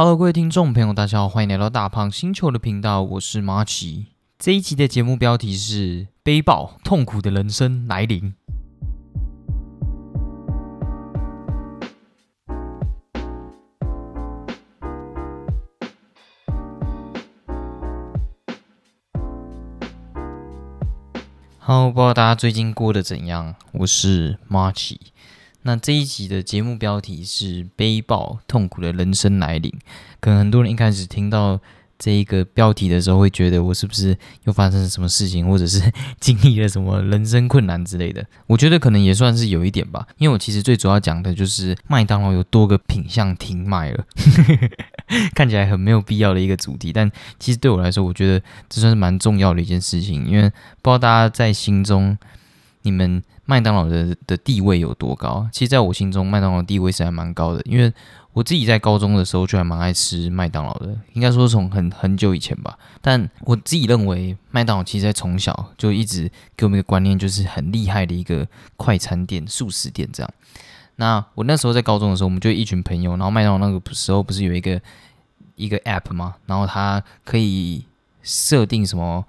Hello，各位听众朋友，大家好，欢迎来到大胖星球的频道，我是马奇。这一集的节目标题是“悲爆痛苦的人生来临”。好不知道大家最近过得怎样？我是马奇。那这一集的节目标题是“悲爆痛苦的人生来临”。可能很多人一开始听到这一个标题的时候，会觉得我是不是又发生了什么事情，或者是 经历了什么人生困难之类的？我觉得可能也算是有一点吧，因为我其实最主要讲的就是麦当劳有多个品相停卖了，看起来很没有必要的一个主题，但其实对我来说，我觉得这算是蛮重要的一件事情，因为不知道大家在心中。你们麦当劳的的地位有多高？其实，在我心中，麦当劳地位是还蛮高的，因为我自己在高中的时候就还蛮爱吃麦当劳的，应该说从很很久以前吧。但我自己认为，麦当劳其实在从小就一直给我们一个观念，就是很厉害的一个快餐店、素食店这样。那我那时候在高中的时候，我们就一群朋友，然后麦当劳那个时候不是有一个一个 App 吗？然后它可以设定什么？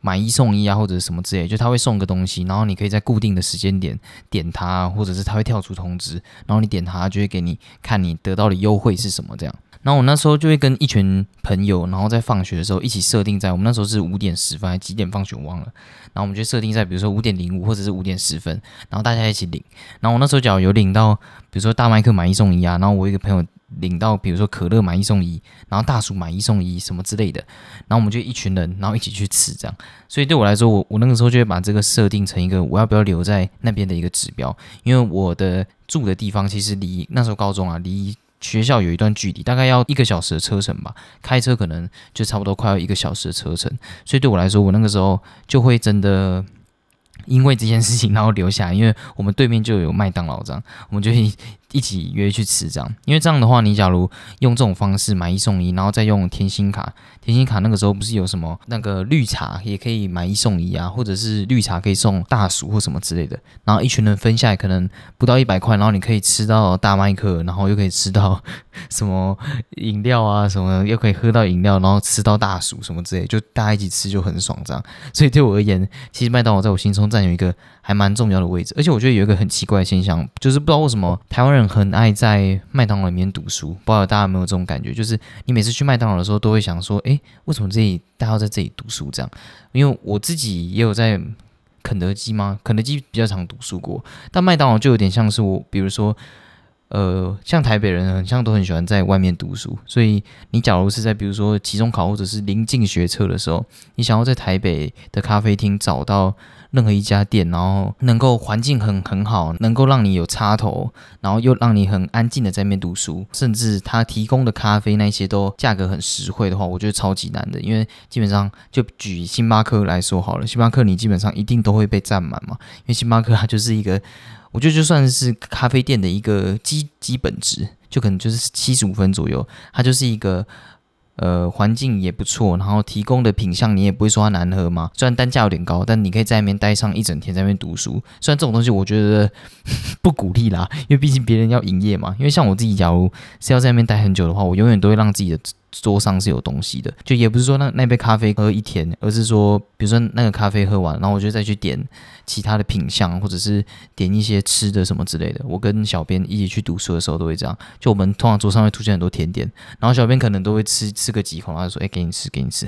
买一送一啊，或者什么之类，就他会送个东西，然后你可以在固定的时间点点它，或者是他会跳出通知，然后你点它就会给你看你得到的优惠是什么这样。然后我那时候就会跟一群朋友，然后在放学的时候一起设定在我们那时候是五点十分还几点放学我忘了，然后我们就设定在比如说五点零五或者是五点十分，然后大家一起领。然后我那时候只要有领到，比如说大麦克买一送一啊，然后我一个朋友。领到比如说可乐买一送一，然后大薯买一送一什么之类的，然后我们就一群人，然后一起去吃这样。所以对我来说，我我那个时候就会把这个设定成一个我要不要留在那边的一个指标，因为我的住的地方其实离那时候高中啊离学校有一段距离，大概要一个小时的车程吧，开车可能就差不多快要一个小时的车程。所以对我来说，我那个时候就会真的因为这件事情然后留下，因为我们对面就有麦当劳这样，我们就。一起约去吃这样，因为这样的话，你假如用这种方式买一送一，然后再用甜心卡，甜心卡那个时候不是有什么那个绿茶也可以买一送一啊，或者是绿茶可以送大薯或什么之类的，然后一群人分下来可能不到一百块，然后你可以吃到大麦克，然后又可以吃到什么饮料啊什么，又可以喝到饮料，然后吃到大薯什么之类，就大家一起吃就很爽这样。所以对我而言，其实麦当劳在我心中占有一个还蛮重要的位置，而且我觉得有一个很奇怪的现象，就是不知道为什么台湾人。很爱在麦当劳里面读书，不知道大家有没有这种感觉？就是你每次去麦当劳的时候，都会想说：“诶，为什么这里大家要在这里读书？”这样，因为我自己也有在肯德基吗？肯德基比较常读书过，但麦当劳就有点像是我，比如说，呃，像台北人，很像都很喜欢在外面读书，所以你假如是在比如说期中考或者是临近学测的时候，你想要在台北的咖啡厅找到。任何一家店，然后能够环境很很好，能够让你有插头，然后又让你很安静的在那边读书，甚至他提供的咖啡那些都价格很实惠的话，我觉得超级难的。因为基本上就举星巴克来说好了，星巴克你基本上一定都会被占满嘛，因为星巴克它就是一个，我觉得就算是咖啡店的一个基基本值，就可能就是七十五分左右，它就是一个。呃，环境也不错，然后提供的品相你也不会说它难喝嘛。虽然单价有点高，但你可以在那边待上一整天，在那边读书。虽然这种东西我觉得不鼓励啦，因为毕竟别人要营业嘛。因为像我自己，假如是要在那边待很久的话，我永远都会让自己的。桌上是有东西的，就也不是说那那杯咖啡喝一天，而是说，比如说那个咖啡喝完，然后我就再去点其他的品相，或者是点一些吃的什么之类的。我跟小编一起去读书的时候都会这样，就我们通常桌上会出现很多甜点，然后小编可能都会吃吃个几口，然后说：“哎，给你吃，给你吃。”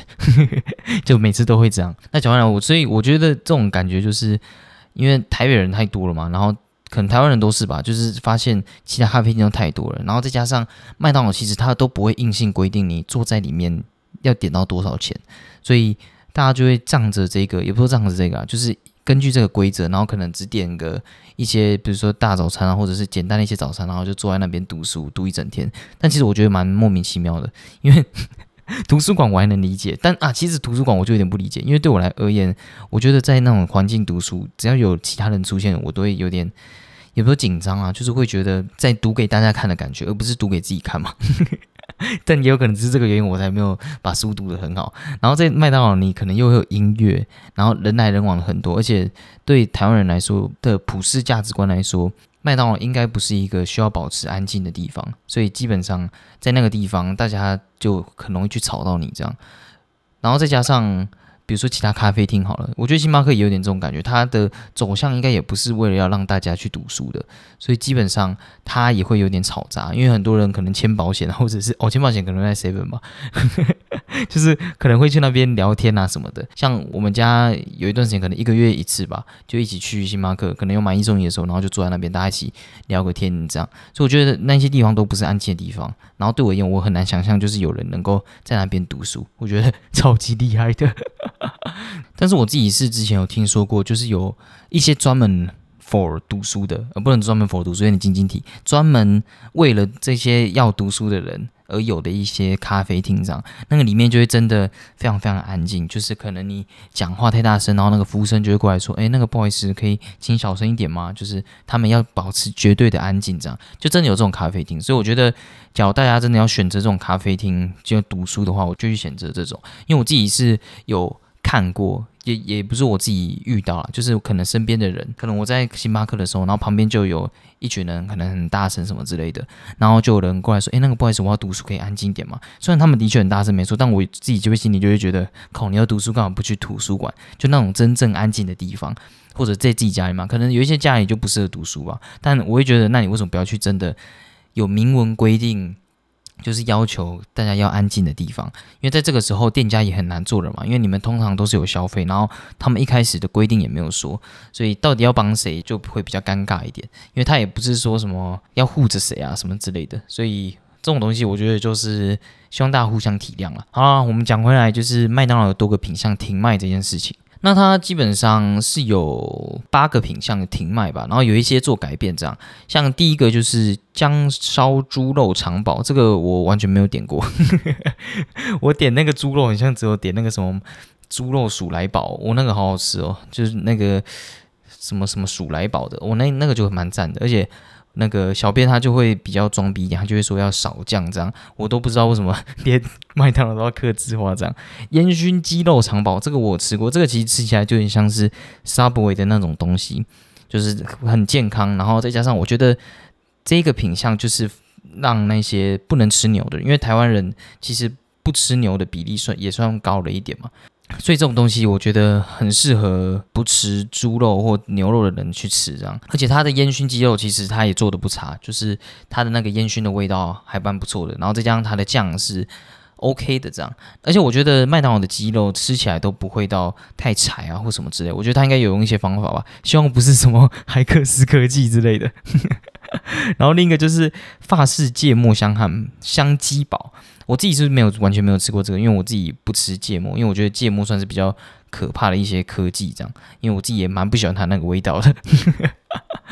就每次都会这样。那讲完了，我所以我觉得这种感觉就是因为台北人太多了嘛，然后。可能台湾人都是吧，就是发现其他咖啡店都太多了，然后再加上麦当劳其实它都不会硬性规定你坐在里面要点到多少钱，所以大家就会仗着这个，也不说仗着这个啊，就是根据这个规则，然后可能只点个一些，比如说大早餐啊，或者是简单的一些早餐，然后就坐在那边读书读一整天。但其实我觉得蛮莫名其妙的，因为。图书馆我还能理解，但啊，其实图书馆我就有点不理解，因为对我来而言，我觉得在那种环境读书，只要有其他人出现，我都会有点，也不说紧张啊，就是会觉得在读给大家看的感觉，而不是读给自己看嘛。但也有可能是这个原因，我才没有把书读得很好。然后在麦当劳，你可能又会有音乐，然后人来人往的很多，而且对台湾人来说的普世价值观来说。麦当劳应该不是一个需要保持安静的地方，所以基本上在那个地方，大家就很容易去吵到你这样。然后再加上，比如说其他咖啡厅好了，我觉得星巴克也有点这种感觉，它的走向应该也不是为了要让大家去读书的，所以基本上它也会有点吵杂，因为很多人可能签保险，或者是哦签保险可能在 seven 吧。就是可能会去那边聊天啊什么的，像我们家有一段时间，可能一个月一次吧，就一起去星巴克，可能有买一送一的时候，然后就坐在那边，大家一起聊个天这样。所以我觉得那些地方都不是安静的地方。然后对我而言，我很难想象就是有人能够在那边读书，我觉得 超级厉害的。但是我自己是之前有听说过，就是有一些专门 for 读书的，呃，不能专门 for 读书，有点晶晶体，专门为了这些要读书的人。而有的一些咖啡厅这样，那个里面就会真的非常非常安静，就是可能你讲话太大声，然后那个服务生就会过来说：“哎，那个不好意思，可以请小声一点吗？”就是他们要保持绝对的安静，这样就真的有这种咖啡厅。所以我觉得，假如大家真的要选择这种咖啡厅就读书的话，我就去选择这种，因为我自己是有看过。也也不是我自己遇到了，就是可能身边的人，可能我在星巴克的时候，然后旁边就有一群人，可能很大声什么之类的，然后就有人过来说：“哎，那个不好意思，我要读书，可以安静点吗？”虽然他们的确很大声，没错，但我自己就会心里就会觉得，靠，你要读书干嘛不去图书馆？就那种真正安静的地方，或者在自己家里嘛，可能有一些家里就不适合读书吧。但我会觉得，那你为什么不要去真的有明文规定？就是要求大家要安静的地方，因为在这个时候店家也很难做了嘛，因为你们通常都是有消费，然后他们一开始的规定也没有说，所以到底要帮谁就会比较尴尬一点，因为他也不是说什么要护着谁啊什么之类的，所以这种东西我觉得就是希望大家互相体谅了。好了，我们讲回来就是麦当劳有多个品相停卖这件事情。那它基本上是有八个品相停卖吧，然后有一些做改变，这样像第一个就是姜烧猪肉肠堡，这个我完全没有点过，我点那个猪肉，好像只有点那个什么猪肉鼠来宝，我那个好好吃哦，就是那个什么什么鼠来宝的，我那那个就蛮赞的，而且。那个小编他就会比较装逼一点，他就会说要少酱这样，我都不知道为什么 连麦当劳都要刻字化这样。烟熏鸡肉肠堡这个我吃过，这个其实吃起来就有点像是 Subway 的那种东西，就是很健康，然后再加上我觉得这个品相就是让那些不能吃牛的，因为台湾人其实不吃牛的比例算也算高了一点嘛。所以这种东西我觉得很适合不吃猪肉或牛肉的人去吃，这样。而且它的烟熏鸡肉其实它也做的不差，就是它的那个烟熏的味道还蛮不错的。然后再加上它的酱是 OK 的，这样。而且我觉得麦当劳的鸡肉吃起来都不会到太柴啊或什么之类。我觉得它应该有用一些方法吧，希望不是什么海克斯科技之类的。然后另一个就是法式芥末香汉香鸡堡。我自己是没有完全没有吃过这个，因为我自己不吃芥末，因为我觉得芥末算是比较可怕的一些科技这样，因为我自己也蛮不喜欢它那个味道的。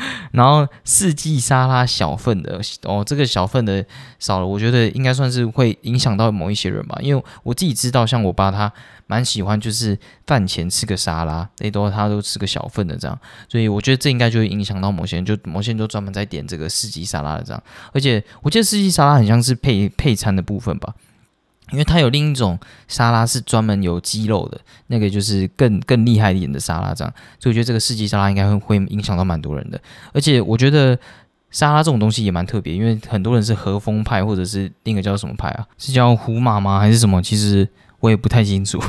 然后四季沙拉小份的哦，这个小份的少了，我觉得应该算是会影响到某一些人吧，因为我自己知道，像我爸他蛮喜欢，就是饭前吃个沙拉，最多他都吃个小份的这样，所以我觉得这应该就会影响到某些人，就某些人都专门在点这个四季沙拉的这样，而且我记得四季沙拉很像是配配餐的部分吧。因为它有另一种沙拉是专门有鸡肉的，那个就是更更厉害一点的沙拉，这样，所以我觉得这个世纪沙拉应该会会影响到蛮多人的。而且我觉得沙拉这种东西也蛮特别，因为很多人是和风派，或者是另一个叫什么派啊？是叫胡马吗？还是什么？其实。我也不太清楚，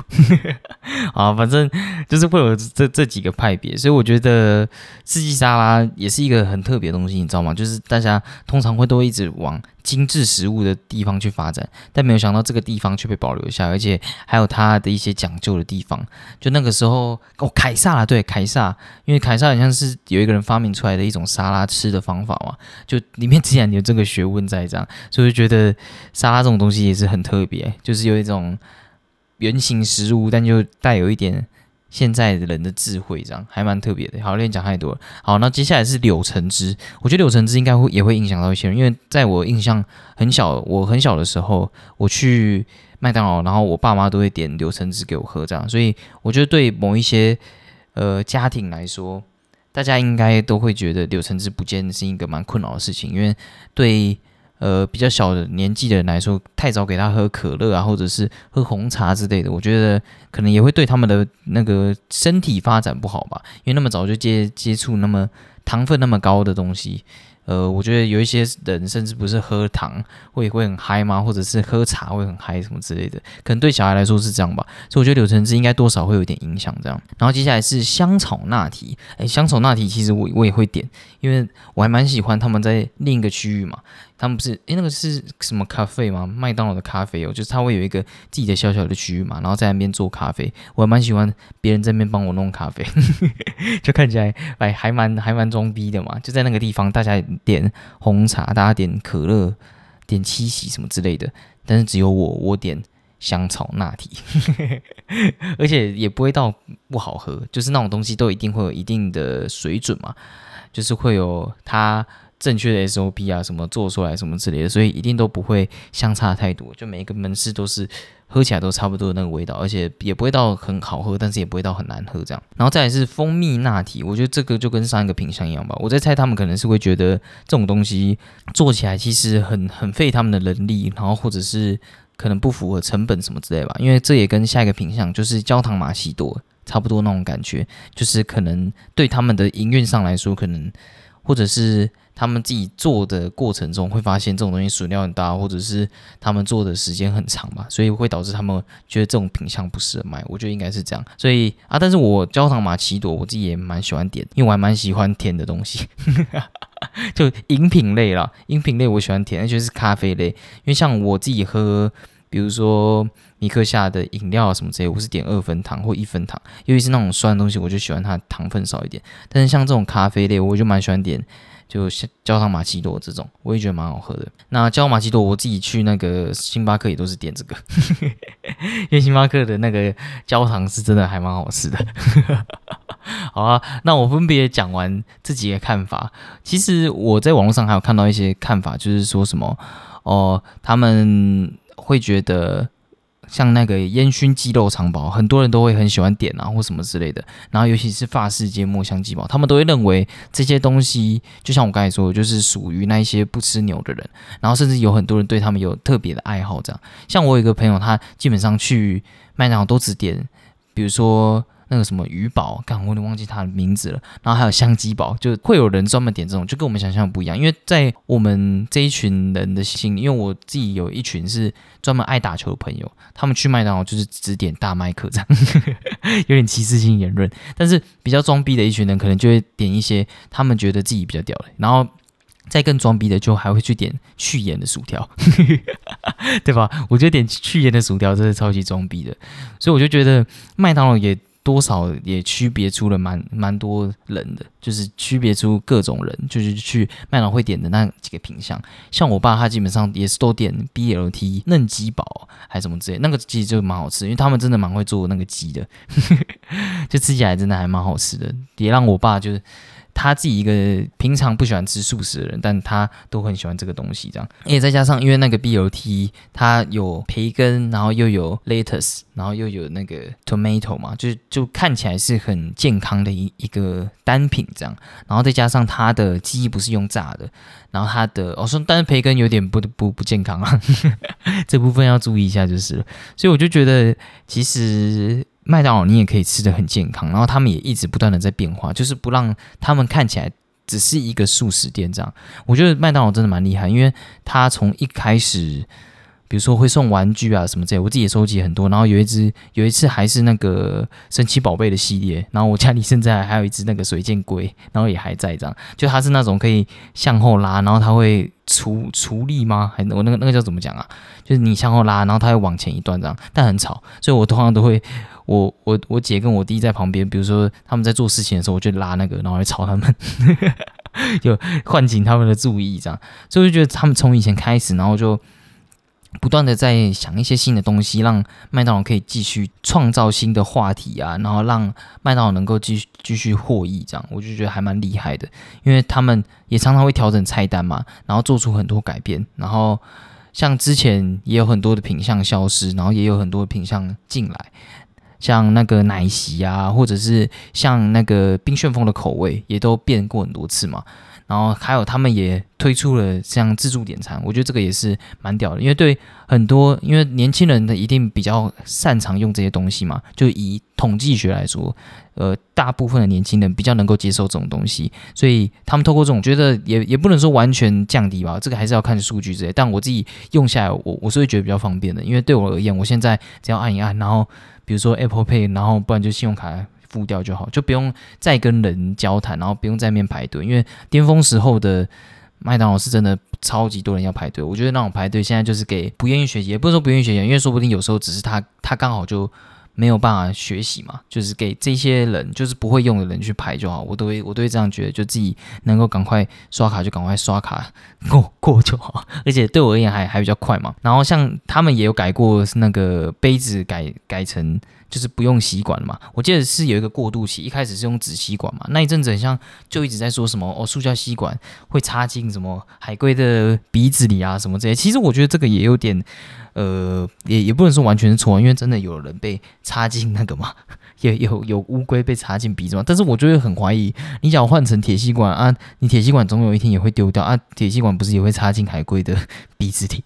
啊，反正就是会有这这几个派别，所以我觉得四季沙拉也是一个很特别的东西，你知道吗？就是大家通常会都一直往精致食物的地方去发展，但没有想到这个地方却被保留下，而且还有它的一些讲究的地方。就那个时候，哦，凯撒，对，凯撒，因为凯撒好像是有一个人发明出来的一种沙拉吃的方法嘛，就里面既然有这个学问在这样，所以觉得沙拉这种东西也是很特别，就是有一种。圆形食物，但就带有一点现在的人的智慧，这样还蛮特别的。好，有点讲太多了。好，那接下来是柳橙汁。我觉得柳橙汁应该会也会影响到一些人，因为在我印象很小，我很小的时候，我去麦当劳，然后我爸妈都会点柳橙汁给我喝，这样。所以我觉得对某一些呃家庭来说，大家应该都会觉得柳橙汁不见是一个蛮困扰的事情，因为对。呃，比较小的年纪的人来说，太早给他喝可乐啊，或者是喝红茶之类的，我觉得可能也会对他们的那个身体发展不好吧。因为那么早就接接触那么糖分那么高的东西。呃，我觉得有一些人甚至不是喝糖会会很嗨吗？或者是喝茶会很嗨什么之类的，可能对小孩来说是这样吧。所以我觉得柳橙汁应该多少会有点影响这样。然后接下来是香草拿铁，诶，香草拿铁其实我我也会点，因为我还蛮喜欢他们在另一个区域嘛。他们不是诶，那个是什么咖啡吗？麦当劳的咖啡哦，就是他会有一个自己的小小的区域嘛，然后在那边做咖啡。我还蛮喜欢别人在那边帮我弄咖啡，就看起来哎还蛮还蛮装逼的嘛。就在那个地方，大家点红茶，大家点可乐，点七喜什么之类的，但是只有我我点香草拿铁，而且也不会到不好喝，就是那种东西都一定会有一定的水准嘛，就是会有它。正确的 SOP 啊，什么做出来什么之类的，所以一定都不会相差太多。就每一个门市都是喝起来都差不多的那个味道，而且也不会到很好喝，但是也不会到很难喝这样。然后再是蜂蜜拿铁，我觉得这个就跟上一个品相一样吧。我在猜他们可能是会觉得这种东西做起来其实很很费他们的人力，然后或者是可能不符合成本什么之类吧。因为这也跟下一个品相就是焦糖玛奇朵差不多那种感觉，就是可能对他们的营运上来说，可能或者是。他们自己做的过程中会发现这种东西损料很大，或者是他们做的时间很长吧，所以会导致他们觉得这种品相不适合卖。我觉得应该是这样。所以啊，但是我焦糖玛奇朵我自己也蛮喜欢点，因为我还蛮喜欢甜的东西，就饮品类啦，饮品类我喜欢甜，而且是咖啡类。因为像我自己喝，比如说米克夏的饮料啊什么之类，我是点二分糖或一分糖，尤其是那种酸的东西，我就喜欢它糖分少一点。但是像这种咖啡类，我就蛮喜欢点。就像焦糖玛奇朵这种，我也觉得蛮好喝的。那焦糖玛奇朵，我自己去那个星巴克也都是点这个，因为星巴克的那个焦糖是真的还蛮好吃的。好啊，那我分别讲完自己的看法。其实我在网络上还有看到一些看法，就是说什么哦，他们会觉得。像那个烟熏鸡肉肠堡，很多人都会很喜欢点啊，或什么之类的。然后尤其是法式芥末香鸡堡，他们都会认为这些东西，就像我刚才说，的，就是属于那一些不吃牛的人。然后甚至有很多人对他们有特别的爱好，这样。像我有一个朋友，他基本上去麦当劳都只点，比如说。那个什么鱼堡，刚我都忘记它的名字了。然后还有香鸡堡，就会有人专门点这种，就跟我们想象不一样。因为在我们这一群人的心，因为我自己有一群是专门爱打球的朋友，他们去麦当劳就是只点大麦克这样，有点歧视性言论。但是比较装逼的一群人，可能就会点一些他们觉得自己比较屌的，然后再更装逼的，就还会去点去盐的薯条，对吧？我觉得点去盐的薯条真的超级装逼的，所以我就觉得麦当劳也。多少也区别出了蛮蛮多人的，就是区别出各种人，就是去麦当会点的那几个品相。像我爸他基本上也是都点 BLT 嫩鸡堡还是什么之类，那个鸡就蛮好吃，因为他们真的蛮会做那个鸡的，就吃起来真的还蛮好吃的，也让我爸就是。他自己一个平常不喜欢吃素食的人，但他都很喜欢这个东西，这样。而且再加上，因为那个 BLT 它有培根，然后又有 lettuce，然后又有那个 tomato 嘛，就就看起来是很健康的一一个单品这样。然后再加上它的鸡不是用炸的，然后它的我说，但是培根有点不不不健康啊，这部分要注意一下就是。所以我就觉得其实。麦当劳你也可以吃的很健康，然后他们也一直不断的在变化，就是不让他们看起来只是一个素食店这样。我觉得麦当劳真的蛮厉害，因为他从一开始，比如说会送玩具啊什么这，我自己也收集很多。然后有一只有一次还是那个神奇宝贝的系列，然后我家里现在还有一只那个水箭龟，然后也还在这样。就它是那种可以向后拉，然后它会除除力吗？还我那个那个叫怎么讲啊？就是你向后拉，然后它会往前一段这样，但很吵，所以我通常都会。我我我姐跟我弟在旁边，比如说他们在做事情的时候，我就拉那个，然后来吵他们，就唤醒他们的注意，这样。所以我就觉得他们从以前开始，然后就不断的在想一些新的东西，让麦当劳可以继续创造新的话题啊，然后让麦当劳能够继续继续获益，这样我就觉得还蛮厉害的，因为他们也常常会调整菜单嘛，然后做出很多改变，然后像之前也有很多的品相消失，然后也有很多品相进来。像那个奶昔啊，或者是像那个冰旋风的口味，也都变过很多次嘛。然后还有他们也推出了像自助点餐，我觉得这个也是蛮屌的，因为对很多因为年轻人的一定比较擅长用这些东西嘛，就以统计学来说，呃，大部分的年轻人比较能够接受这种东西，所以他们透过这种觉得也也不能说完全降低吧，这个还是要看数据之类，但我自己用下来，我我是会觉得比较方便的，因为对我而言，我现在只要按一按，然后比如说 Apple Pay，然后不然就信用卡。付掉就好，就不用再跟人交谈，然后不用在面排队。因为巅峰时候的麦当劳是真的超级多人要排队，我觉得那种排队现在就是给不愿意学习，也不是说不愿意学习，因为说不定有时候只是他他刚好就没有办法学习嘛，就是给这些人就是不会用的人去排就好。我都会我都会这样觉得，就自己能够赶快刷卡就赶快刷卡 过过就好，而且对我而言还还比较快嘛。然后像他们也有改过那个杯子改改成。就是不用吸管嘛，我记得是有一个过渡期，一开始是用纸吸管嘛，那一阵子很像就一直在说什么哦，塑胶吸管会插进什么海龟的鼻子里啊什么这些，其实我觉得这个也有点，呃，也也不能说完全是错，因为真的有人被插进那个嘛，也有有乌龟被插进鼻子嘛，但是我就会很怀疑，你想换成铁吸管啊，你铁吸管总有一天也会丢掉啊，铁吸管不是也会插进海龟的鼻子里？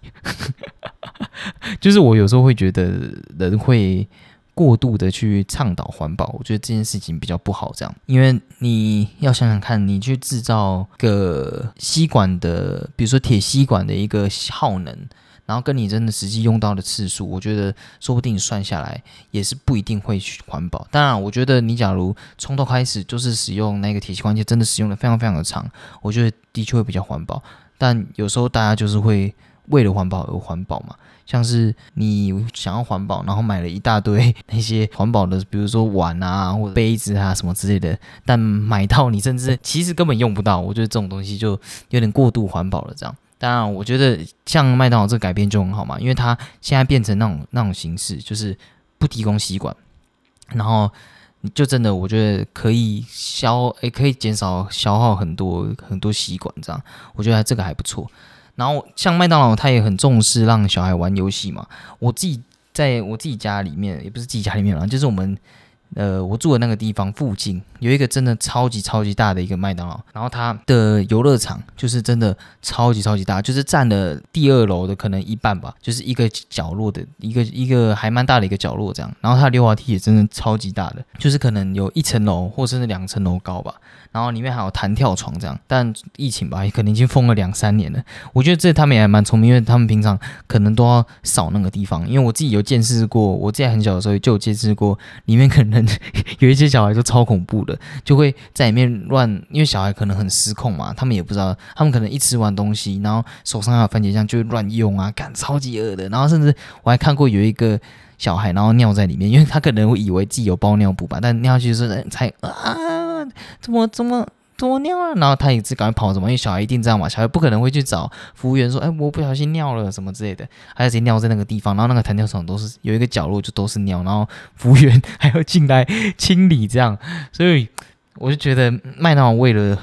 就是我有时候会觉得人会。过度的去倡导环保，我觉得这件事情比较不好。这样，因为你要想想看，你去制造个吸管的，比如说铁吸管的一个耗能，然后跟你真的实际用到的次数，我觉得说不定算下来也是不一定会去环保。当然，我觉得你假如从头开始就是使用那个铁吸管，就真的使用的非常非常的长，我觉得的确会比较环保。但有时候大家就是会为了环保而环保嘛。像是你想要环保，然后买了一大堆那些环保的，比如说碗啊或者杯子啊什么之类的，但买到你甚至其实根本用不到。我觉得这种东西就有点过度环保了。这样，当然我觉得像麦当劳这改变就很好嘛，因为它现在变成那种那种形式，就是不提供吸管，然后就真的我觉得可以消，也可以减少消耗很多很多吸管。这样，我觉得这个还不错。然后像麦当劳，他也很重视让小孩玩游戏嘛。我自己在我自己家里面，也不是自己家里面啦，就是我们。呃，我住的那个地方附近有一个真的超级超级大的一个麦当劳，然后它的游乐场就是真的超级超级大，就是占了第二楼的可能一半吧，就是一个角落的一个一个还蛮大的一个角落这样。然后它的溜滑梯也真的超级大的，就是可能有一层楼或甚至两层楼高吧。然后里面还有弹跳床这样，但疫情吧，可能已经封了两三年了。我觉得这他们也还蛮聪明，因为他们平常可能都要扫那个地方。因为我自己有见识过，我自己很小的时候就有见识过，里面可能。有一些小孩就超恐怖的，就会在里面乱，因为小孩可能很失控嘛，他们也不知道，他们可能一吃完东西，然后手上还有番茄酱就会乱用啊，干超级饿的。然后甚至我还看过有一个小孩，然后尿在里面，因为他可能会以为自己有包尿布吧，但尿下去是才啊，怎么怎么。多尿啊！然后他也是赶快跑什么？因为小孩一定这样嘛，小孩不可能会去找服务员说：“哎，我不小心尿了什么之类的。”他直接尿在那个地方，然后那个弹跳床都是有一个角落就都是尿，然后服务员还要进来清理这样。所以我就觉得麦当劳为了。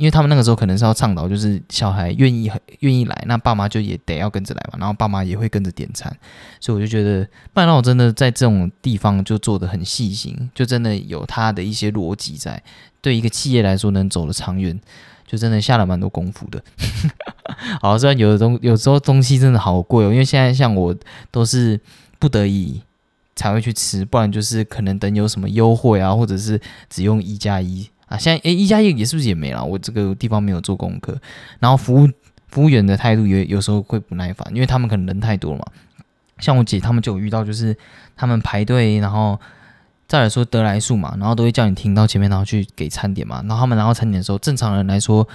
因为他们那个时候可能是要倡导，就是小孩愿意愿意来，那爸妈就也得要跟着来嘛，然后爸妈也会跟着点餐，所以我就觉得麦当劳真的在这种地方就做的很细心，就真的有他的一些逻辑在，对一个企业来说能走得长远，就真的下了蛮多功夫的。好，虽然有的东有时候东西真的好贵哦，因为现在像我都是不得已才会去吃，不然就是可能等有什么优惠啊，或者是只用一加一。啊，现在诶，一加一也是不是也没了？我这个地方没有做功课，然后服务服务员的态度有有时候会不耐烦，因为他们可能人太多了嘛。像我姐他们就有遇到，就是他们排队，然后再来说得来速嘛，然后都会叫你停到前面，然后去给餐点嘛。然后他们拿到餐点的时候，正常人来说。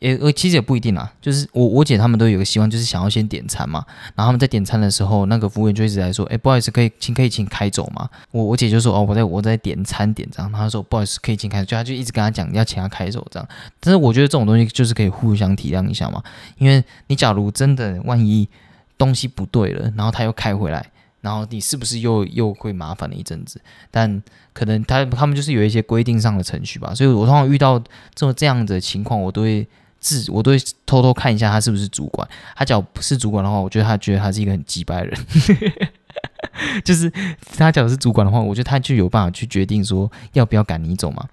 也呃，其实也不一定啦，就是我我姐他们都有个习惯，就是想要先点餐嘛。然后他们在点餐的时候，那个服务员就一直在说：“哎，不好意思，可以请可以请开走吗？”我我姐就说：“哦，我在我在点餐点这样。”他说：“不好意思，可以请开走。”就他就一直跟他讲要请他开走这样。但是我觉得这种东西就是可以互相体谅一下嘛，因为你假如真的万一东西不对了，然后他又开回来，然后你是不是又又会麻烦了一阵子？但可能他他们就是有一些规定上的程序吧，所以我通常遇到这种这样的情况，我都会。自我都会偷偷看一下他是不是主管，他只要不是主管的话，我觉得他觉得他是一个很鸡掰人，就是他假如是主管的话，我觉得他就有办法去决定说要不要赶你走嘛。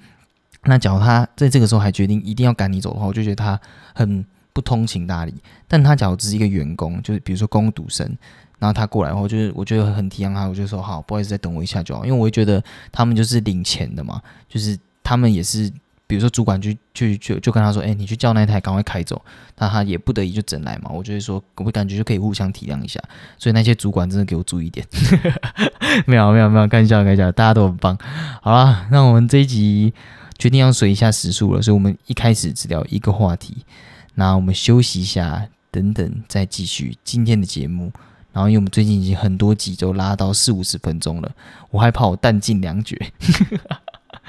那假如他在这个时候还决定一定要赶你走的话，我就觉得他很不通情达理。但他假如只是一个员工，就是比如说工读生，然后他过来后，就是我觉得很体谅他，我就说好，不好意思，再等我一下就好，因为我会觉得他们就是领钱的嘛，就是他们也是。比如说主管就就就就跟他说，哎，你去叫那台赶快开走，那他也不得已就整来嘛。我就会说，我感觉就可以互相体谅一下。所以那些主管真的给我注意点。没有没有没有，开玩笑开玩笑，大家都很棒。好了，那我们这一集决定要随一下时速了，所以我们一开始只聊一个话题，那我们休息一下，等等再继续今天的节目。然后因为我们最近已经很多集都拉到四五十分钟了，我害怕我弹尽粮绝。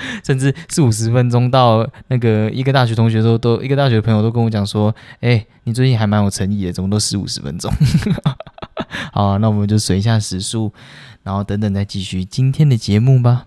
甚至四五十分钟到那个一个大学同学都都一个大学朋友都跟我讲说，哎，你最近还蛮有诚意的，怎么都四五十分钟？好，那我们就随一下时速，然后等等再继续今天的节目吧。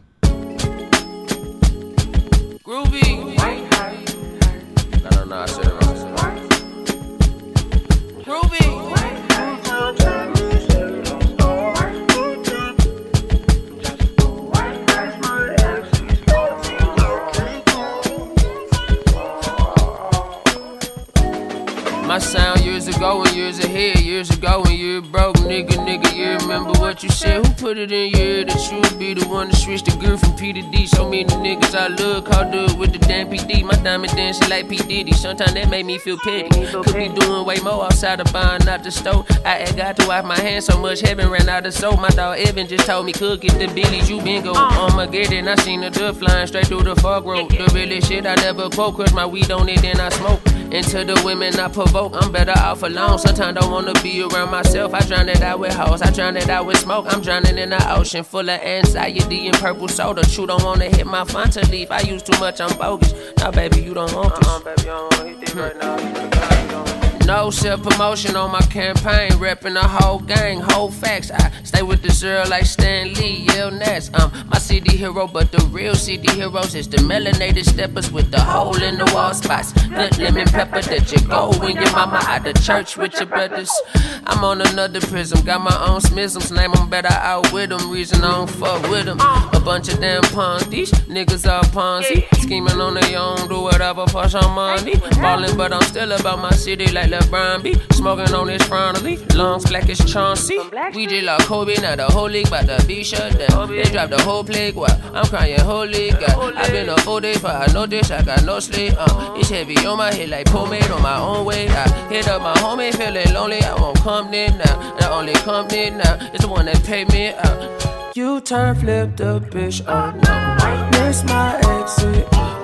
Like P Diddy. Sometimes that make me feel petty. Could be doing way more outside of buying out the store. I ain't got to wipe my hands so much, heaven ran out of soap. My dog Evan just told me cook it the Billies, you been go. Get it, I seen the dove flying straight through the fog road. The really shit I never quote, cause my weed on it, then I smoke. And to the women I provoke, I'm better off alone. Sometimes don't wanna be around myself. I drown it out with hoes, I drown it out with smoke. I'm drowning in an ocean full of anxiety and purple soda. True, don't wanna hit my Fanta leaf. I use too much, I'm bogus. Now, baby, you don't want this. Uh-uh, baby, I don't wanna hit this right now. No self promotion on my campaign, repping the whole gang, whole facts. I stay with the zero like Stan Lee, Yale Ness. Um, my city hero, but the real city heroes is the melanated steppers with the hole in the wall spots. Good lemon pepper that you go when your mama out of church with your brothers. I'm on another prism, got my own smisms, name them better out with them. Reason I don't fuck with them. A bunch of damn pawns, these niggas are Ponzi. Scheming on their own, do whatever for some money. Ballin', but I'm still about my city like LeBron B. Smoking on this front leaf, lungs black as Chauncey. We just like Kobe, now the whole league about to be shut down. They drop the whole plague while I'm crying, holy God. I've been up four day, but I know this, I got no sleep. Uh, it's heavy on my head like pomade on my own way. I hit up my homie, feeling lonely. I won't come in now. The only company now is the one that paid me out. You turn flip the bitch, no. Miss my exit.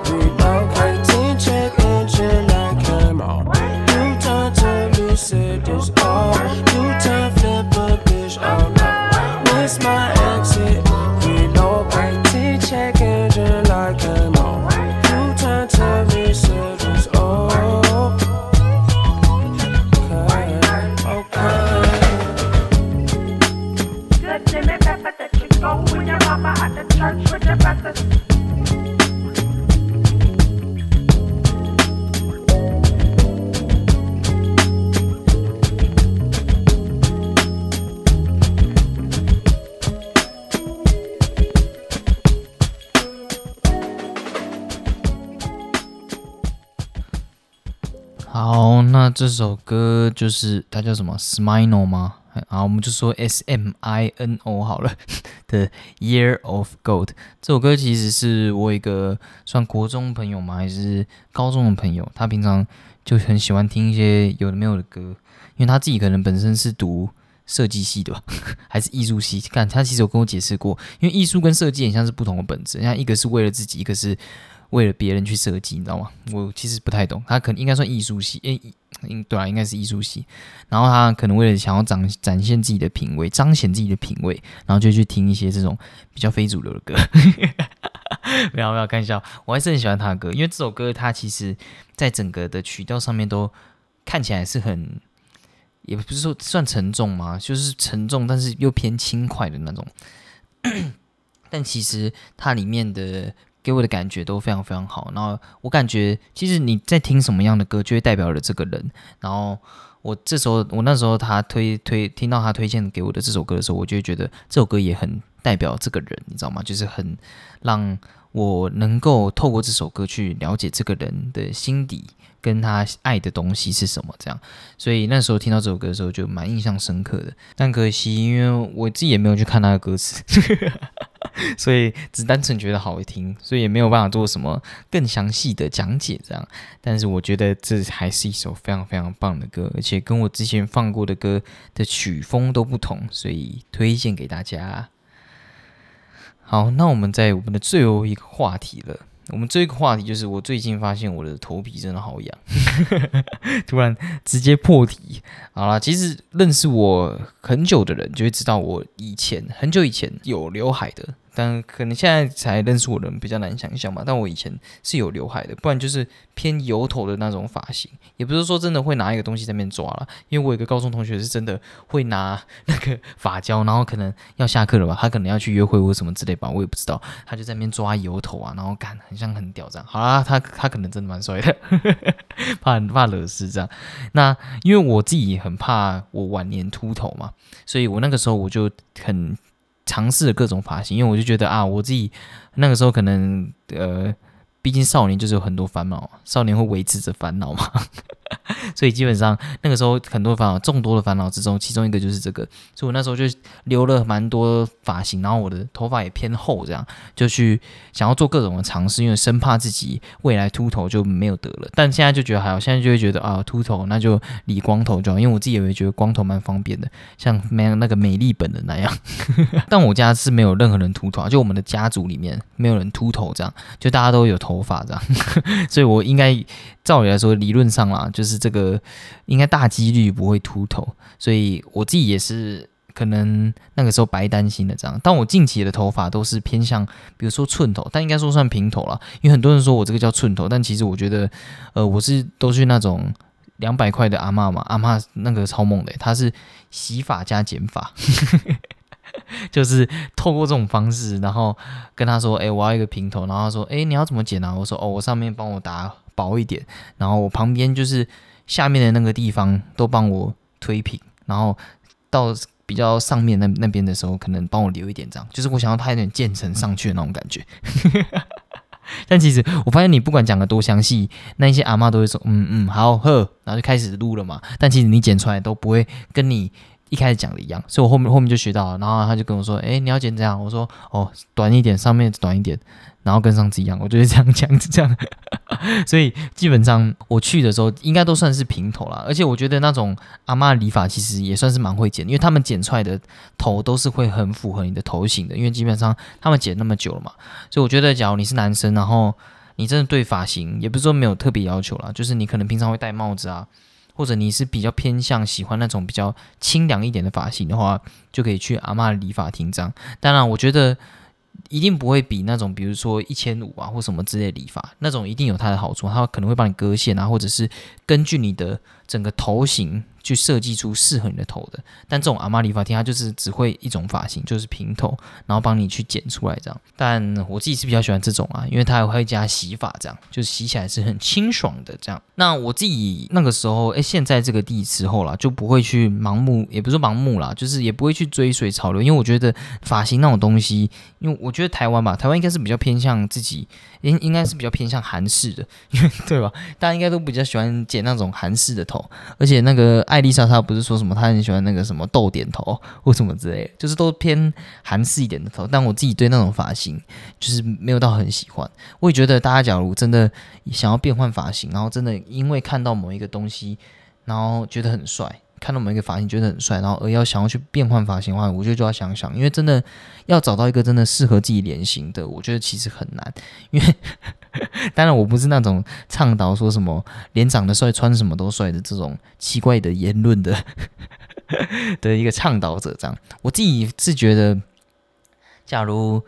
said this all. You time flip a bitch oh, all night. Miss my exit. Reload, break to check engine like a mom you turn to me said this all. Church with your pastors. 这首歌就是它叫什么？Smino 吗？好，我们就说 S M I N O 好了 的 Year of Gold。这首歌其实是我一个算国中朋友吗？还是高中的朋友？他平常就很喜欢听一些有的没有的歌，因为他自己可能本身是读设计系的吧，还是艺术系？看他其实有跟我解释过，因为艺术跟设计很像是不同的本质，像一个是为了自己，一个是。为了别人去设计，你知道吗？我其实不太懂，他可能应该算艺术系，诶，应对啊，应该是艺术系。然后他可能为了想要展展现自己的品味，彰显自己的品味，然后就去听一些这种比较非主流的歌。没有没有，开玩笑，我还是很喜欢他的歌，因为这首歌它其实在整个的曲调上面都看起来是很，也不是说算沉重嘛，就是沉重，但是又偏轻快的那种。但其实它里面的。给我的感觉都非常非常好，然后我感觉其实你在听什么样的歌，就会代表了这个人。然后我这时候，我那时候他推推听到他推荐给我的这首歌的时候，我就会觉得这首歌也很代表这个人，你知道吗？就是很让我能够透过这首歌去了解这个人的心底，跟他爱的东西是什么，这样。所以那时候听到这首歌的时候，就蛮印象深刻的。但可惜，因为我自己也没有去看他的歌词，所以只单纯觉得好听，所以也没有办法做什么更详细的讲解，这样。但是我觉得这还是一首非常非常棒的歌，而且跟我之前放过的歌的曲风都不同，所以推荐给大家。好，那我们在我们的最后一个话题了。我们最后一个话题就是我最近发现我的头皮真的好痒，突然直接破题。好啦，其实认识我很久的人就会知道，我以前很久以前有刘海的。但可能现在才认识我的人比较难想象嘛，但我以前是有刘海的，不然就是偏油头的那种发型，也不是说真的会拿一个东西在那边抓了，因为我有个高中同学是真的会拿那个发胶，然后可能要下课了吧，他可能要去约会或什么之类吧，我也不知道，他就在那边抓油头啊，然后干很像很屌这样，好啦，他他可能真的蛮帅的，怕怕惹事这样，那因为我自己很怕我晚年秃头嘛，所以我那个时候我就很。尝试了各种发型，因为我就觉得啊，我自己那个时候可能呃，毕竟少年就是有很多烦恼，少年会维持着烦恼嘛。所以基本上那个时候很多烦恼，众多的烦恼之中，其中一个就是这个。所以我那时候就留了蛮多发型，然后我的头发也偏厚，这样就去想要做各种的尝试，因为生怕自己未来秃头就没有得了。但现在就觉得还好，现在就会觉得啊，秃头那就理光头就好，因为我自己也会觉得光头蛮方便的，像没那个美丽本人那样。但我家是没有任何人秃头，就我们的家族里面没有人秃头，这样就大家都有头发这样，所以我应该。照理来说，理论上啦，就是这个应该大几率不会秃头，所以我自己也是可能那个时候白担心的这样。但我近期的头发都是偏向，比如说寸头，但应该说算平头了，因为很多人说我这个叫寸头，但其实我觉得，呃，我是都是那种两百块的阿妈嘛，阿妈那个超猛的，他是洗发加剪发，就是透过这种方式，然后跟他说，哎，我要一个平头，然后他说，哎，你要怎么剪啊？我说，哦，我上面帮我打。薄一点，然后我旁边就是下面的那个地方都帮我推平，然后到比较上面那那边的时候，可能帮我留一点这样，就是我想要它有点渐层上去的那种感觉。但其实我发现你不管讲的多详细，那一些阿妈都会说嗯嗯好呵，然后就开始录了嘛。但其实你剪出来都不会跟你一开始讲的一样，所以我后面后面就学到了。然后他就跟我说，哎，你要剪这样？我说哦，短一点，上面短一点。然后跟上次一样，我就是这样讲，这样，所以基本上我去的时候应该都算是平头啦。而且我觉得那种阿妈理发其实也算是蛮会剪，因为他们剪出来的头都是会很符合你的头型的，因为基本上他们剪那么久了嘛。所以我觉得，假如你是男生，然后你真的对发型也不是说没有特别要求啦，就是你可能平常会戴帽子啊，或者你是比较偏向喜欢那种比较清凉一点的发型的话，就可以去阿妈理发厅这样。当然，我觉得。一定不会比那种，比如说一千五啊或什么之类理发，那种一定有它的好处，它可能会帮你割线啊，或者是根据你的整个头型。去设计出适合你的头的，但这种阿妈理发厅它就是只会一种发型，就是平头，然后帮你去剪出来这样。但我自己是比较喜欢这种啊，因为它还会加洗发，这样就是洗起来是很清爽的这样。那我自己那个时候，哎，现在这个地时候啦，就不会去盲目，也不是盲目啦，就是也不会去追随潮流，因为我觉得发型那种东西，因为我觉得台湾吧，台湾应该是比较偏向自己，应应该是比较偏向韩式的，因为对吧？大家应该都比较喜欢剪那种韩式的头，而且那个。艾丽莎她不是说什么，她很喜欢那个什么豆点头或什么之类，就是都偏韩式一点的头。但我自己对那种发型就是没有到很喜欢。我也觉得大家假如真的想要变换发型，然后真的因为看到某一个东西，然后觉得很帅。看到某一个发型觉得很帅，然后而要想要去变换发型的话，我觉得就要想想，因为真的要找到一个真的适合自己脸型的，我觉得其实很难。因为当然我不是那种倡导说什么脸长得帅穿什么都帅的这种奇怪的言论的 的一个倡导者，这样我自己是觉得，假如。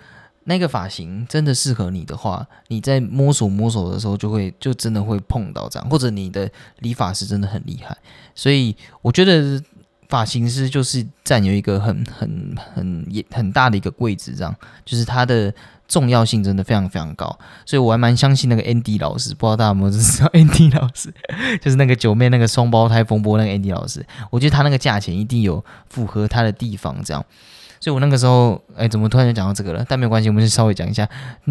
那个发型真的适合你的话，你在摸索摸索的时候，就会就真的会碰到这样，或者你的理发师真的很厉害，所以我觉得发型师就是占有一个很很很也很大的一个位置，这样就是他的重要性真的非常非常高，所以我还蛮相信那个 Andy 老师。不知道大家有没有知道 Andy 老师，就是那个九妹那个双胞胎风波那个 Andy 老师。我觉得他那个价钱一定有符合他的地方，这样。所以我那个时候，哎，怎么突然就讲到这个了？但没有关系，我们就稍微讲一下。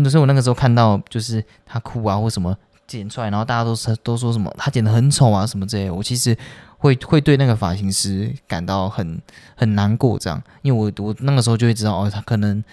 所以我那个时候看到，就是他哭啊或什么剪出来，然后大家都是都说什么他剪得很丑啊什么之类。我其实会会对那个发型师感到很很难过，这样，因为我我那个时候就会知道，哦，他可能。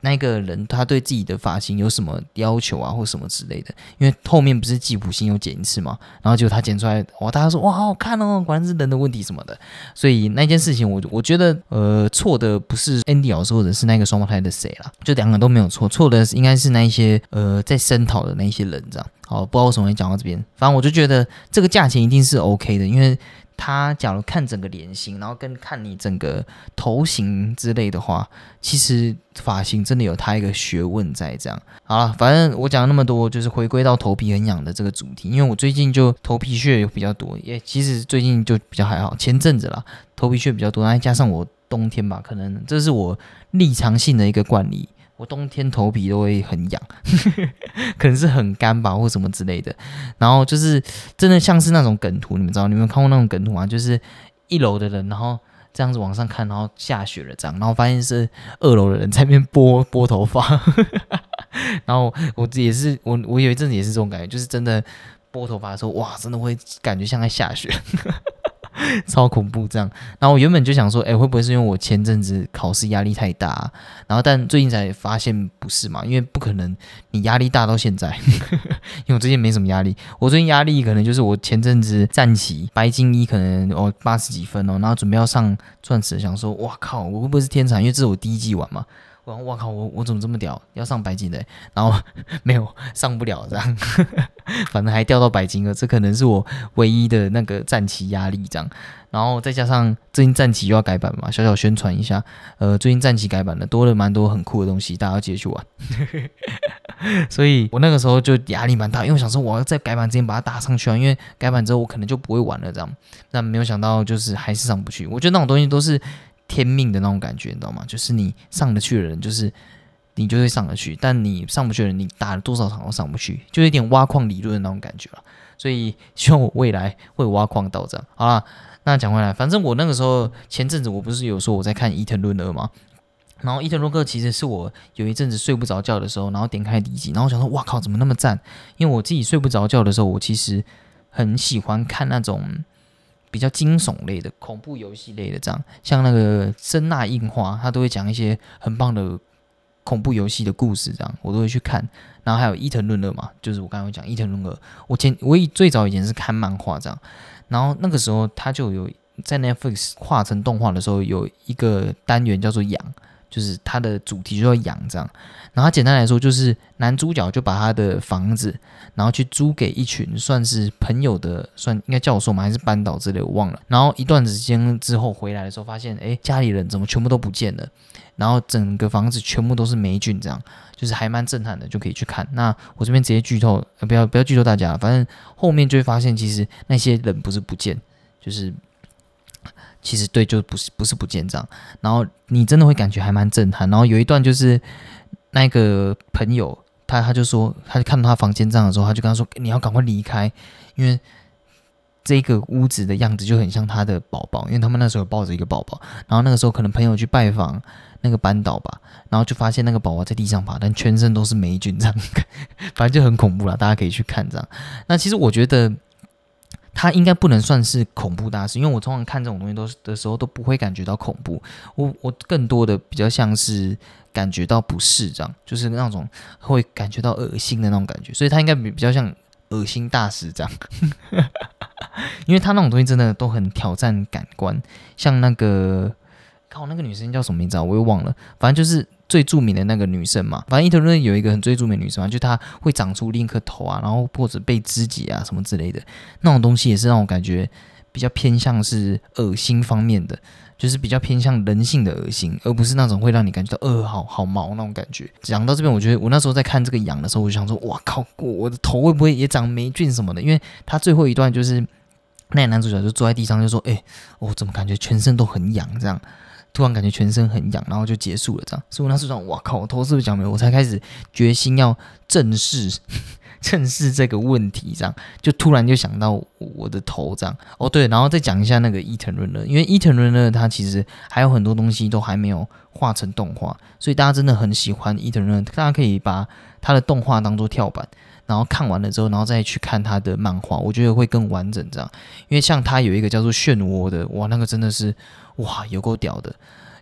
那个人他对自己的发型有什么要求啊，或什么之类的？因为后面不是吉普星有剪一次嘛，然后结果他剪出来，哇，大家说哇好好看哦，果然是人的问题什么的。所以那件事情，我我觉得呃错的不是 Andy 老师或者是那个双胞胎的谁啦，就两个都没有错，错的应该是那一些呃在声讨的那一些人这样。好，不知道为什么会讲到这边，反正我就觉得这个价钱一定是 OK 的，因为。他假如看整个脸型，然后跟看你整个头型之类的话，其实发型真的有他一个学问在。这样好了，反正我讲了那么多，就是回归到头皮很痒的这个主题。因为我最近就头皮屑比较多，也其实最近就比较还好。前阵子啦，头皮屑比较多，再加上我冬天吧，可能这是我立常性的一个惯例。我冬天头皮都会很痒，可能是很干吧，或什么之类的。然后就是真的像是那种梗图，你们知道？你们看过那种梗图吗？就是一楼的人，然后这样子往上看，然后下雪了这样，然后发现是二楼的人在那边拨 拨头发。然后我也是，我我有一阵子也是这种感觉，就是真的拨头发的时候，哇，真的会感觉像在下雪。超恐怖，这样。然后我原本就想说，哎，会不会是因为我前阵子考试压力太大？然后但最近才发现不是嘛，因为不可能你压力大到现在。因为我最近没什么压力，我最近压力可能就是我前阵子战旗白金一可能哦八十几分哦，然后准备要上钻石，想说哇靠，我会不会是天才？因为这是我第一季玩嘛。我我靠，我我怎么这么屌？要上白金的，然后 没有上不了，这样，反正还掉到白金了。这可能是我唯一的那个战旗压力，这样。然后再加上最近战旗又要改版嘛，小小宣传一下。呃，最近战旗改版了，多了蛮多很酷的东西，大家要记得去玩。所以我那个时候就压力蛮大，因为我想说我要在改版之前把它打上去啊，因为改版之后我可能就不会玩了，这样。但没有想到就是还是上不去。我觉得那种东西都是。天命的那种感觉，你知道吗？就是你上得去的人，就是你就会上得去；但你上不去的人，你打了多少场都上不去，就有点挖矿理论的那种感觉了。所以希望我未来会挖矿到这样。好了，那讲回来，反正我那个时候前阵子我不是有说我在看伊藤润二吗？然后伊藤润二其实是我有一阵子睡不着觉的时候，然后点开第一集，然后想说哇靠，怎么那么赞？因为我自己睡不着觉的时候，我其实很喜欢看那种。比较惊悚类的、恐怖游戏类的，这样像那个声纳印花，他都会讲一些很棒的恐怖游戏的故事，这样我都会去看。然后还有伊藤润二嘛，就是我刚刚讲伊藤润二，我前我以最早以前是看漫画这样，然后那个时候他就有在 Netflix 画成动画的时候，有一个单元叫做养。就是它的主题就要养这样，然后简单来说就是男主角就把他的房子，然后去租给一群算是朋友的，算应该教授吗？还是班导之类，我忘了。然后一段时间之后回来的时候，发现哎，家里人怎么全部都不见了？然后整个房子全部都是霉菌，这样就是还蛮震撼的，就可以去看。那我这边直接剧透，不要不要剧透大家，反正后面就会发现其实那些人不是不见，就是。其实对，就不是不是不见账，然后你真的会感觉还蛮震撼。然后有一段就是那个朋友，他他就说，他就看到他房间这样的时候，他就跟他说：“你要赶快离开，因为这个屋子的样子就很像他的宝宝，因为他们那时候抱着一个宝宝。然后那个时候可能朋友去拜访那个班导吧，然后就发现那个宝宝在地上爬，但全身都是霉菌，这样反正就很恐怖了。大家可以去看这样。那其实我觉得。他应该不能算是恐怖大师，因为我通常看这种东西都的时候都不会感觉到恐怖，我我更多的比较像是感觉到不适，这样就是那种会感觉到恶心的那种感觉，所以他应该比比较像恶心大师这样，因为他那种东西真的都很挑战感官，像那个，看我那个女生叫什么名字啊？我又忘了，反正就是。最著名的那个女生嘛，反正伊藤润有一个很最著名女生嘛，就她会长出另一颗头啊，然后或者被肢解啊什么之类的，那种东西也是让我感觉比较偏向是恶心方面的，就是比较偏向人性的恶心，而不是那种会让你感觉到呃好好毛那种感觉。讲到这边，我觉得我那时候在看这个羊的时候，我就想说，哇靠，我的头会不会也长霉菌什么的？因为他最后一段就是那个男主角就坐在地上就说，哎，我怎么感觉全身都很痒这样。突然感觉全身很痒，然后就结束了这样。所以我那时候想，哇靠，我头是不是长霉？我才开始决心要正视 正视这个问题，这样就突然就想到我的头这样。哦对，然后再讲一下那个伊藤润二，因为伊藤润二他其实还有很多东西都还没有画成动画，所以大家真的很喜欢伊藤润二，大家可以把他的动画当做跳板。然后看完了之后，然后再去看他的漫画，我觉得会更完整。这样，因为像他有一个叫做漩涡的，哇，那个真的是哇，有够屌的，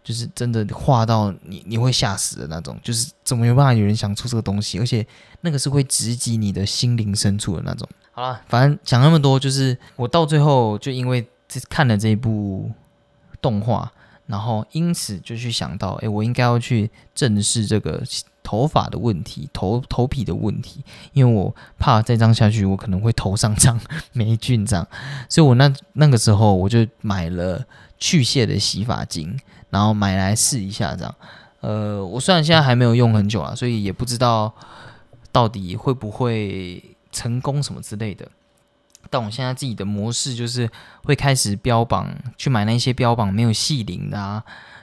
就是真的画到你你会吓死的那种，就是怎么有办法有人想出这个东西，而且那个是会直击你的心灵深处的那种。好了，反正讲那么多，就是我到最后就因为这看了这一部动画，然后因此就去想到，哎，我应该要去正视这个。头发的问题，头头皮的问题，因为我怕再这样下去，我可能会头上长 霉菌这样，所以我那那个时候我就买了去屑的洗发精，然后买来试一下这样。呃，我虽然现在还没有用很久啊，所以也不知道到底会不会成功什么之类的。但我现在自己的模式就是会开始标榜，去买那些标榜没有细鳞的啊，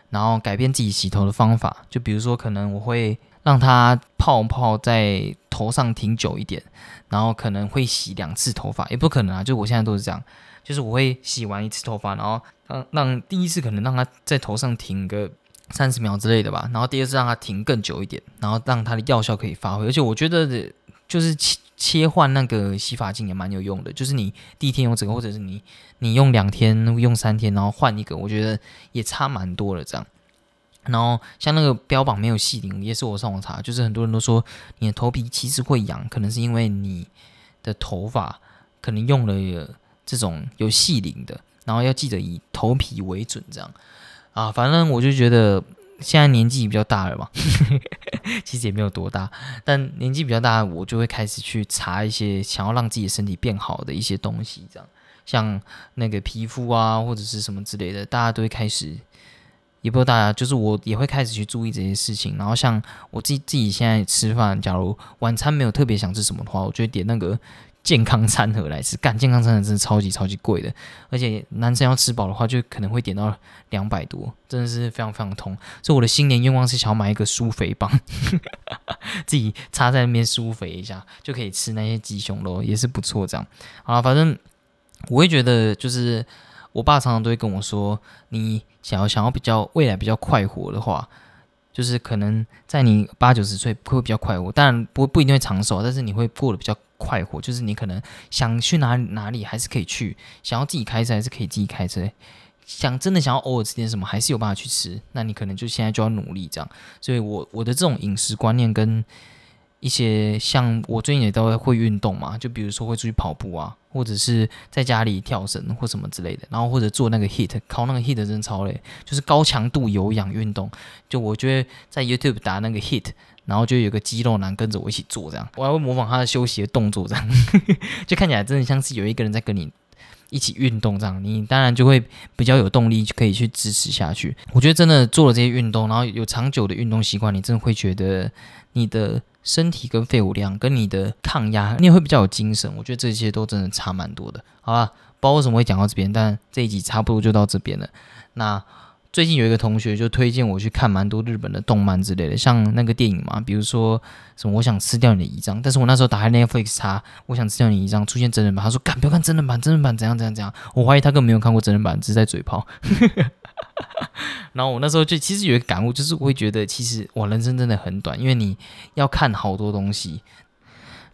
然后改变自己洗头的方法，就比如说可能我会。让它泡泡在头上停久一点，然后可能会洗两次头发，也不可能啊，就我现在都是这样，就是我会洗完一次头发，然后让让第一次可能让它在头上停个三十秒之类的吧，然后第二次让它停更久一点，然后让它的药效可以发挥，而且我觉得就是切换那个洗发精也蛮有用的，就是你第一天用这个，或者是你你用两天用三天，然后换一个，我觉得也差蛮多了这样。然后像那个标榜没有细鳞，也是我上网查，就是很多人都说你的头皮其实会痒，可能是因为你的头发可能用了这种有细鳞的，然后要记得以头皮为准，这样啊，反正我就觉得现在年纪比较大了嘛，其实也没有多大，但年纪比较大，我就会开始去查一些想要让自己身体变好的一些东西，这样像那个皮肤啊或者是什么之类的，大家都会开始。也不知道大家，就是我也会开始去注意这些事情。然后像我自己自己现在吃饭，假如晚餐没有特别想吃什么的话，我就会点那个健康餐盒来吃。干健康餐盒真的超级超级贵的，而且男生要吃饱的话，就可能会点到两百多，真的是非常非常痛。所以我的新年愿望是想要买一个舒肥棒，自己插在那边舒肥一下，就可以吃那些鸡胸肉，也是不错。这样啊，反正我会觉得就是。我爸常常都会跟我说：“你想要想要比较未来比较快活的话，就是可能在你八九十岁会比较快活，当然不不一定会长寿，但是你会过得比较快活。就是你可能想去哪哪里还是可以去，想要自己开车还是可以自己开车，想真的想要偶尔吃点什么还是有办法去吃。那你可能就现在就要努力这样。所以我我的这种饮食观念跟。”一些像我最近也都会运动嘛，就比如说会出去跑步啊，或者是在家里跳绳或什么之类的，然后或者做那个 hit，靠那个 hit 真的超累，就是高强度有氧运动。就我觉得在 YouTube 打那个 hit，然后就有个肌肉男跟着我一起做这样，我还会模仿他的休息的动作这样，就看起来真的像是有一个人在跟你一起运动这样，你当然就会比较有动力就可以去支持下去。我觉得真的做了这些运动，然后有长久的运动习惯，你真的会觉得你的。身体跟肺活量跟你的抗压，你也会比较有精神。我觉得这些都真的差蛮多的，好吧？不知道为什么会讲到这边，但这一集差不多就到这边了。那最近有一个同学就推荐我去看蛮多日本的动漫之类的，像那个电影嘛，比如说什么我想吃掉你的遗章，但是我那时候打开 Netflix 查我想吃掉你遗章，出现真人版，他说干不要看真人版，真人版怎样怎样怎样，我怀疑他根本没有看过真人版，只是在嘴炮。然后我那时候就其实有一个感悟，就是我会觉得其实我人生真的很短，因为你要看好多东西。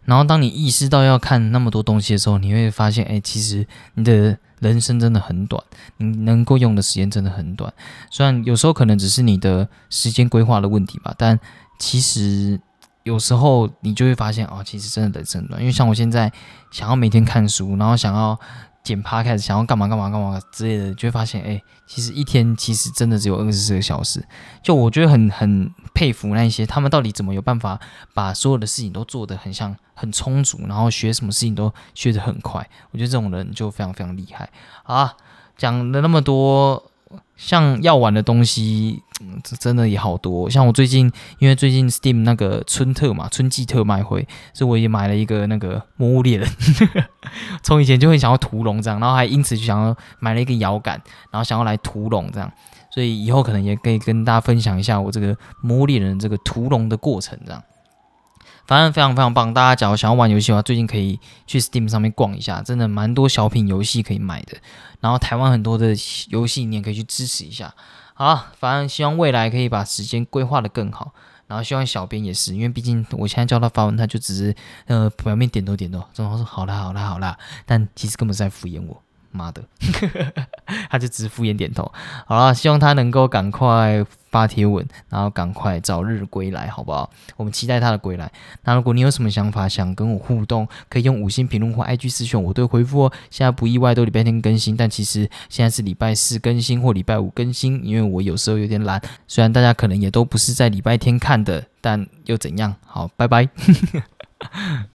然后当你意识到要看那么多东西的时候，你会发现，哎，其实你的人生真的很短，你能够用的时间真的很短。虽然有时候可能只是你的时间规划的问题吧，但其实有时候你就会发现，哦，其实真的人生短。因为像我现在想要每天看书，然后想要。剪趴开始想要干嘛干嘛干嘛之类的，就会发现，哎，其实一天其实真的只有二十四个小时。就我觉得很很佩服那一些他们到底怎么有办法把所有的事情都做得很像很充足，然后学什么事情都学得很快。我觉得这种人就非常非常厉害啊！讲了那么多。像要玩的东西，这真的也好多。像我最近，因为最近 Steam 那个春特嘛，春季特卖会，所以我也买了一个那个魔物猎人。从以前就会想要屠龙这样，然后还因此就想要买了一个摇杆，然后想要来屠龙这样。所以以后可能也可以跟大家分享一下我这个魔猎人这个屠龙的过程，这样。反正非常非常棒，大家假如想要玩游戏的话，最近可以去 Steam 上面逛一下，真的蛮多小品游戏可以买的。然后台湾很多的游戏你也可以去支持一下。好，反正希望未来可以把时间规划的更好。然后希望小编也是，因为毕竟我现在叫他发文，他就只是呃表面点头点头，然后说好啦好啦好啦，但其实根本是在敷衍我。妈的，他就只敷衍点头。好了，希望他能够赶快发贴文，然后赶快早日归来，好不好？我们期待他的归来。那如果你有什么想法想跟我互动，可以用五星评论或 IG 私讯，我都会回复哦。现在不意外都礼拜天更新，但其实现在是礼拜四更新或礼拜五更新，因为我有时候有点懒。虽然大家可能也都不是在礼拜天看的，但又怎样？好，拜拜。